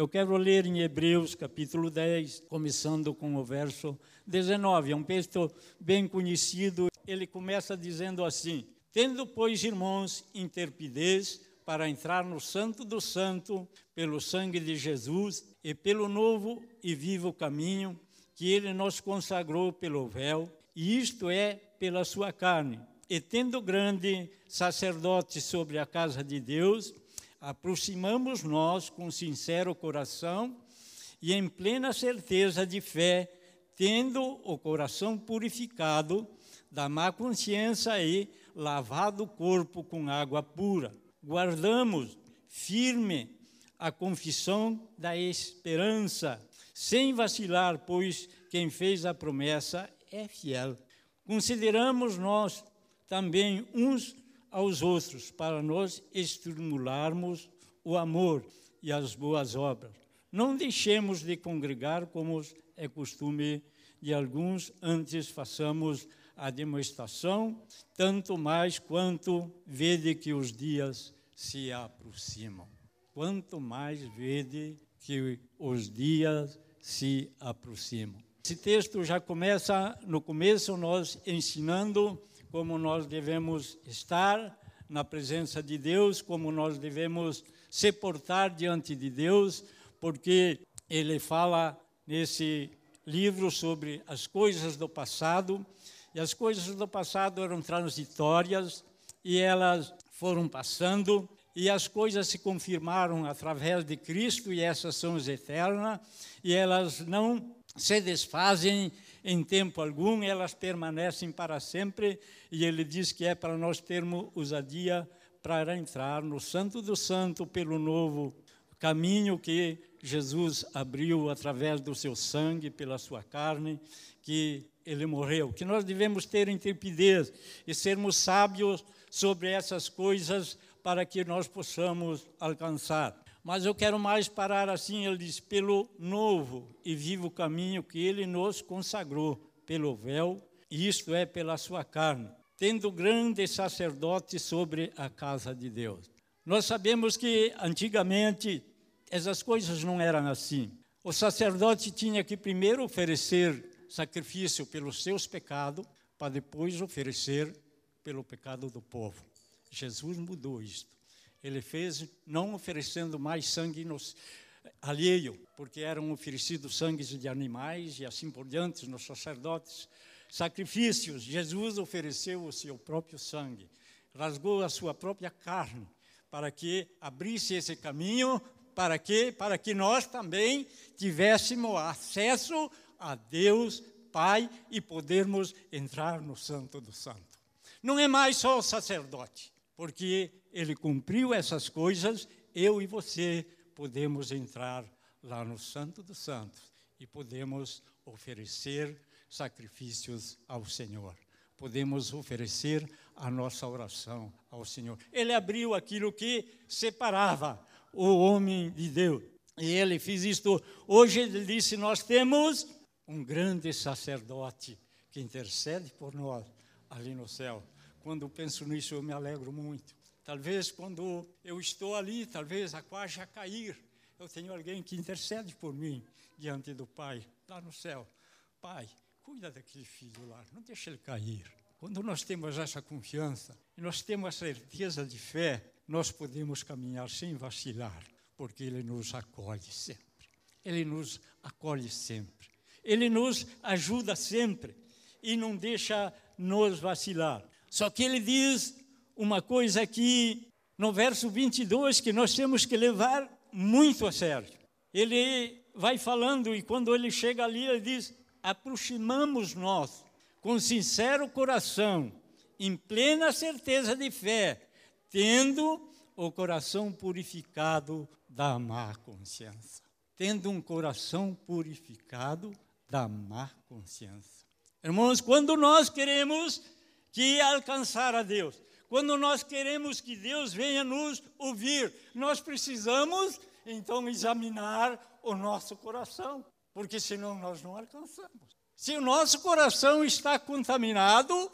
Eu quero ler em Hebreus, capítulo 10, começando com o verso 19. É um texto bem conhecido. Ele começa dizendo assim: Tendo, pois, irmãos, interpidez para entrar no Santo do Santo, pelo sangue de Jesus e pelo novo e vivo caminho que ele nos consagrou pelo véu, e isto é pela sua carne. E tendo grande sacerdote sobre a casa de Deus, aproximamos nós com sincero coração e em plena certeza de fé, tendo o coração purificado da má consciência e lavado o corpo com água pura guardamos firme a confissão da esperança, sem vacilar, pois quem fez a promessa é fiel. Consideramos nós também uns aos outros para nós estimularmos o amor e as boas obras. Não deixemos de congregar como é costume de alguns, antes façamos a demonstração, tanto mais quanto vede que os dias se aproximam. Quanto mais vede que os dias se aproximam. Esse texto já começa, no começo, nós ensinando como nós devemos estar na presença de Deus, como nós devemos se portar diante de Deus, porque ele fala nesse livro sobre as coisas do passado e as coisas do passado eram transitórias e elas foram passando e as coisas se confirmaram através de Cristo e essas são as eternas e elas não se desfazem em tempo algum, elas permanecem para sempre e ele diz que é para nós termos ousadia para entrar no Santo do Santo pelo novo caminho que Jesus abriu através do seu sangue, pela sua carne, que ele morreu, que nós devemos ter intrepidez e sermos sábios sobre essas coisas para que nós possamos alcançar. Mas eu quero mais parar assim, ele diz, pelo novo e vivo caminho que ele nos consagrou, pelo véu, isto é, pela sua carne, tendo grande sacerdote sobre a casa de Deus. Nós sabemos que antigamente essas coisas não eram assim. O sacerdote tinha que primeiro oferecer sacrifício pelos seus pecados, para depois oferecer pelo pecado do povo. Jesus mudou isto. Ele fez não oferecendo mais sangue nos, alheio, porque eram oferecidos sangues de animais e assim por diante nos sacerdotes. Sacrifícios, Jesus ofereceu o seu próprio sangue, rasgou a sua própria carne, para que abrisse esse caminho, para que, para que nós também tivéssemos acesso a Deus Pai e podermos entrar no Santo do Santo. Não é mais só o sacerdote, porque ele cumpriu essas coisas, eu e você podemos entrar lá no Santo dos Santos e podemos oferecer sacrifícios ao Senhor. Podemos oferecer a nossa oração ao Senhor. Ele abriu aquilo que separava o homem de Deus. E ele fez isto. Hoje ele disse: Nós temos um grande sacerdote que intercede por nós ali no céu. Quando penso nisso, eu me alegro muito. Talvez quando eu estou ali, talvez a quase a cair, eu tenho alguém que intercede por mim diante do Pai, lá no céu. Pai, cuida daquele filho lá, não deixe ele cair. Quando nós temos essa confiança, e nós temos a certeza de fé, nós podemos caminhar sem vacilar, porque Ele nos acolhe sempre. Ele nos acolhe sempre. Ele nos ajuda sempre e não deixa nos vacilar. Só que ele diz uma coisa aqui no verso 22 que nós temos que levar muito a sério. Ele vai falando e quando ele chega ali, ele diz: aproximamos nós com sincero coração, em plena certeza de fé, tendo o coração purificado da má consciência. Tendo um coração purificado da má consciência. Irmãos, quando nós queremos que alcançar a Deus, quando nós queremos que Deus venha nos ouvir, nós precisamos então examinar o nosso coração, porque senão nós não alcançamos. Se o nosso coração está contaminado,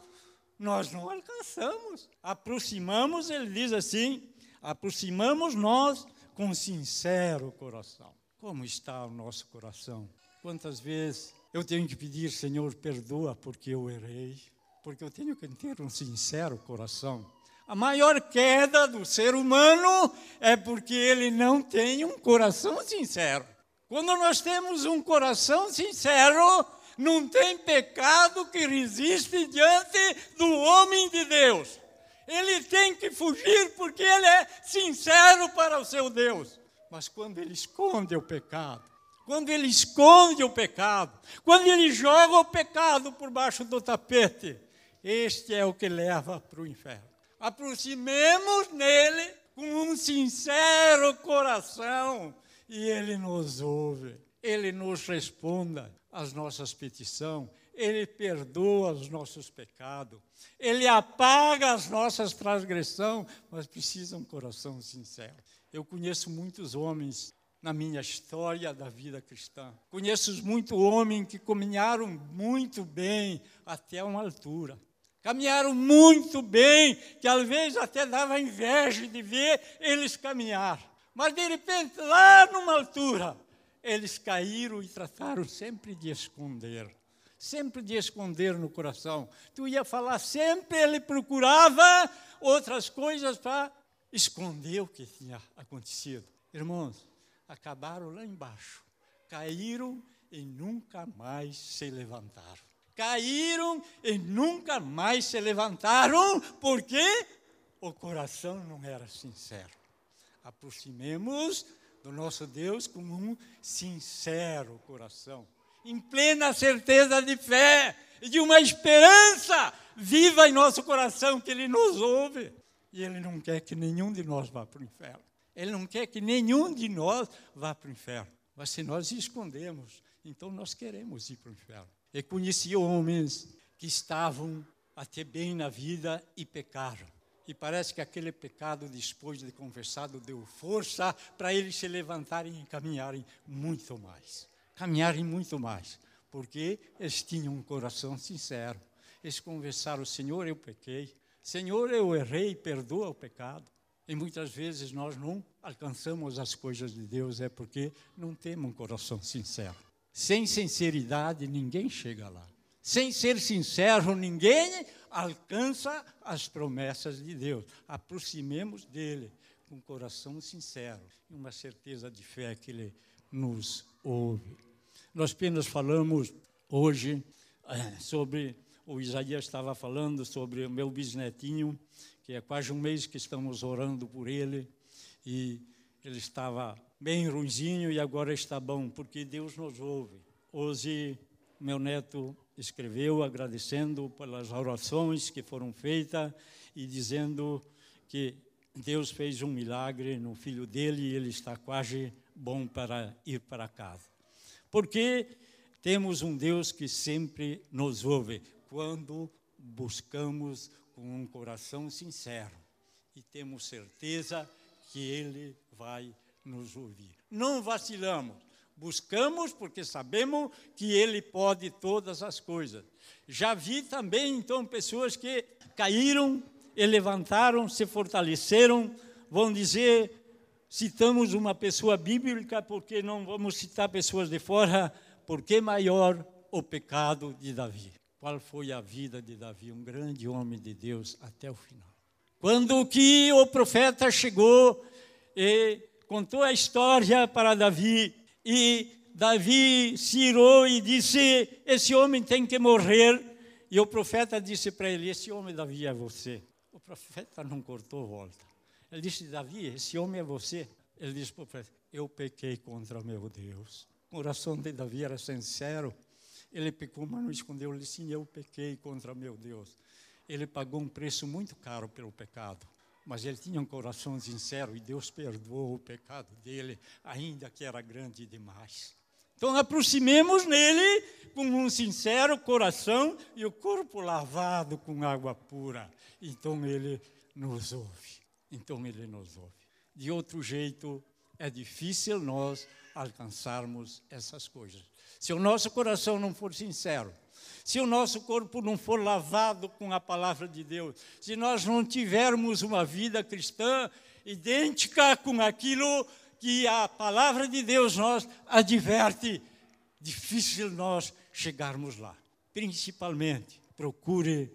nós não alcançamos. Aproximamos, ele diz assim, aproximamos nós com sincero coração Como está o nosso coração? Quantas vezes eu tenho que pedir, Senhor, perdoa porque eu errei, porque eu tenho que ter um sincero coração. A maior queda do ser humano é porque ele não tem um coração sincero. Quando nós temos um coração sincero, não tem pecado que resiste diante do homem de Deus. Ele tem que fugir porque ele é sincero para o seu Deus. Mas quando ele esconde o pecado, quando ele esconde o pecado, quando ele joga o pecado por baixo do tapete, este é o que leva para o inferno. Aproximemos nele com um sincero coração e ele nos ouve, ele nos responda as nossas petições, ele perdoa os nossos pecados, ele apaga as nossas transgressões, mas precisa um coração sincero. Eu conheço muitos homens na minha história da vida cristã. Conheço muitos homens que caminharam muito bem até uma altura. Caminharam muito bem, que às vezes até dava inveja de ver eles caminhar. Mas de repente, lá numa altura, eles caíram e trataram sempre de esconder. Sempre de esconder no coração. Tu ia falar sempre, ele procurava outras coisas para esconder o que tinha acontecido. Irmãos, acabaram lá embaixo. Caíram e nunca mais se levantaram. Caíram e nunca mais se levantaram, porque o coração não era sincero. Aproximemos do nosso Deus com um sincero coração, em plena certeza de fé e de uma esperança viva em nosso coração que Ele nos ouve. E Ele não quer que nenhum de nós vá para o inferno. Ele não quer que nenhum de nós vá para o inferno. Mas se nós escondemos, então nós queremos ir para o inferno. Eu conheci homens que estavam até bem na vida e pecaram. E parece que aquele pecado, depois de conversado, deu força para eles se levantarem e caminharem muito mais. Caminharem muito mais. Porque eles tinham um coração sincero. Eles conversaram: Senhor, eu pequei. Senhor, eu errei, perdoa o pecado. E muitas vezes nós não alcançamos as coisas de Deus, é porque não temos um coração sincero. Sem sinceridade, ninguém chega lá. Sem ser sincero, ninguém alcança as promessas de Deus. Aproximemos dele com coração sincero e uma certeza de fé que ele nos ouve. Nós apenas falamos hoje é, sobre, o Isaías estava falando sobre o meu bisnetinho, que é quase um mês que estamos orando por ele, e ele estava bem ruimzinho e agora está bom, porque Deus nos ouve. Hoje, meu neto escreveu agradecendo pelas orações que foram feitas e dizendo que Deus fez um milagre no filho dele e ele está quase bom para ir para casa. Porque temos um Deus que sempre nos ouve quando buscamos com um coração sincero e temos certeza que ele vai nos ouvir. Não vacilamos Buscamos porque sabemos que Ele pode todas as coisas. Já vi também, então, pessoas que caíram e levantaram, se fortaleceram, vão dizer, citamos uma pessoa bíblica, porque não vamos citar pessoas de fora, porque maior o pecado de Davi. Qual foi a vida de Davi? Um grande homem de Deus até o final. Quando que o profeta chegou e contou a história para Davi, e Davi se irou e disse: Esse homem tem que morrer. E o profeta disse para ele: Esse homem, Davi, é você. O profeta não cortou volta. Ele disse: Davi, esse homem é você. Ele disse para o profeta: Eu pequei contra meu Deus. O coração de Davi era sincero. Ele pecou, mas não escondeu. Ele disse: Sim, eu pequei contra meu Deus. Ele pagou um preço muito caro pelo pecado mas ele tinha um coração sincero e Deus perdoou o pecado dele, ainda que era grande demais. Então aproximemos nele com um sincero coração e o corpo lavado com água pura. Então ele nos ouve. Então ele nos ouve. De outro jeito, é difícil nós alcançarmos essas coisas. Se o nosso coração não for sincero, se o nosso corpo não for lavado com a palavra de Deus, se nós não tivermos uma vida cristã idêntica com aquilo que a palavra de Deus nos adverte, difícil nós chegarmos lá. Principalmente, procure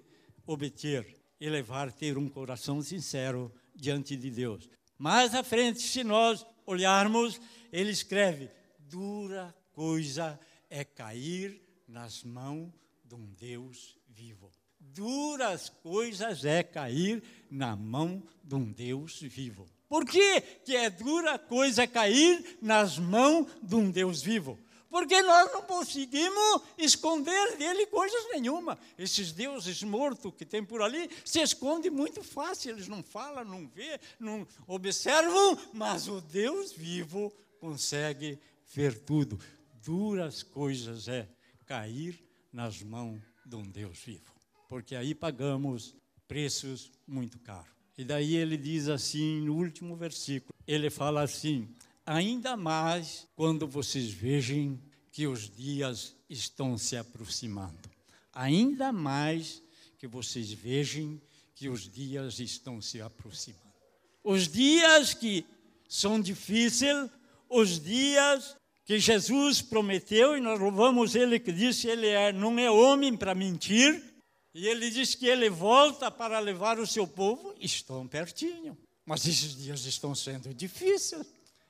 obter, elevar, ter um coração sincero diante de Deus. Mais à frente, se nós olharmos, ele escreve: dura coisa é cair nas mãos de um Deus vivo. Duras coisas é cair na mão de um Deus vivo. Por que, que é dura coisa cair nas mãos de um Deus vivo? Porque nós não conseguimos esconder dele coisas nenhuma. Esses deuses mortos que tem por ali se escondem muito fácil. Eles não falam, não vê, não observam, mas o Deus vivo consegue ver tudo. Duras coisas é cair nas mãos de um Deus vivo. Porque aí pagamos preços muito caros. E daí ele diz assim, no último versículo, ele fala assim: ainda mais quando vocês vejam que os dias estão se aproximando. Ainda mais que vocês vejam que os dias estão se aproximando. Os dias que são difíceis, os dias que Jesus prometeu, e nós louvamos Ele que disse: Ele é, não é homem para mentir, e Ele diz que Ele volta para levar o seu povo, estão pertinho. Mas esses dias estão sendo difíceis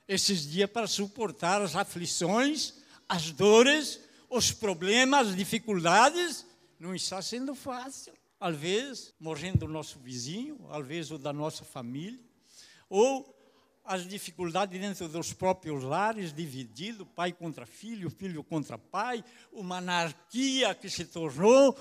esses dias para suportar as aflições, as dores, os problemas, as dificuldades, não está sendo fácil. Às vezes, morrendo o nosso vizinho, às vezes o da nossa família, ou as dificuldades dentro dos próprios lares, dividido, pai contra filho, filho contra pai, uma anarquia que se tornou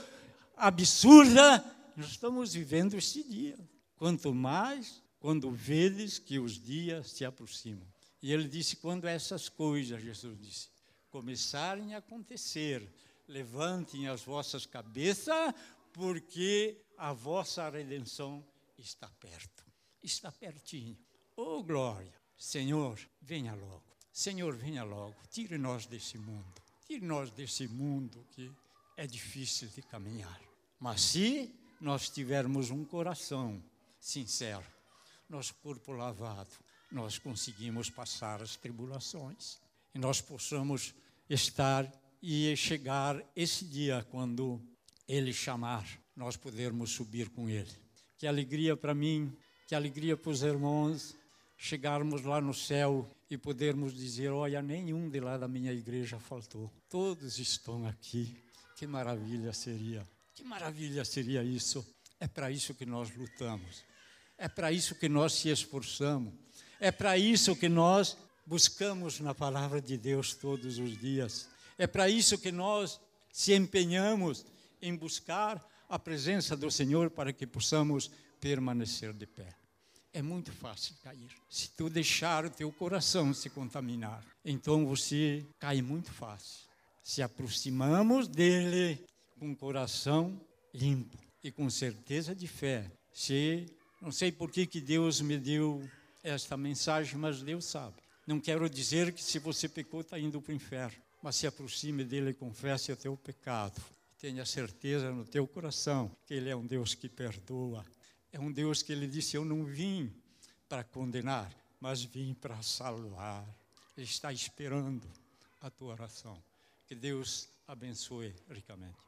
absurda. Nós estamos vivendo este dia. Quanto mais quando vedes que os dias se aproximam. E ele disse: quando essas coisas, Jesus disse, começarem a acontecer, levantem as vossas cabeças, porque a vossa redenção está perto. Está pertinho. Oh, glória! Senhor, venha logo. Senhor, venha logo. Tire-nos desse mundo. Tire-nos desse mundo que é difícil de caminhar. Mas se nós tivermos um coração sincero, nosso corpo lavado, nós conseguimos passar as tribulações e nós possamos estar e chegar esse dia quando Ele chamar, nós podermos subir com Ele. Que alegria para mim, que alegria para os irmãos chegarmos lá no céu e podermos dizer: Olha, nenhum de lá da minha igreja faltou, todos estão aqui. Que maravilha seria, que maravilha seria isso. É para isso que nós lutamos, é para isso que nós se esforçamos. É para isso que nós buscamos na palavra de Deus todos os dias. É para isso que nós se empenhamos em buscar a presença do Senhor para que possamos permanecer de pé. É muito fácil cair. Se tu deixar o teu coração se contaminar, então você cai muito fácil. Se aproximamos dele com o coração limpo e com certeza de fé. Se não sei por que, que Deus me deu esta mensagem, mas Deus sabe. Não quero dizer que se você pecou, está indo para o inferno, mas se aproxime dele e confesse o teu pecado. Tenha certeza no teu coração que ele é um Deus que perdoa. É um Deus que ele disse: Eu não vim para condenar, mas vim para salvar. Ele está esperando a tua oração. Que Deus abençoe ricamente.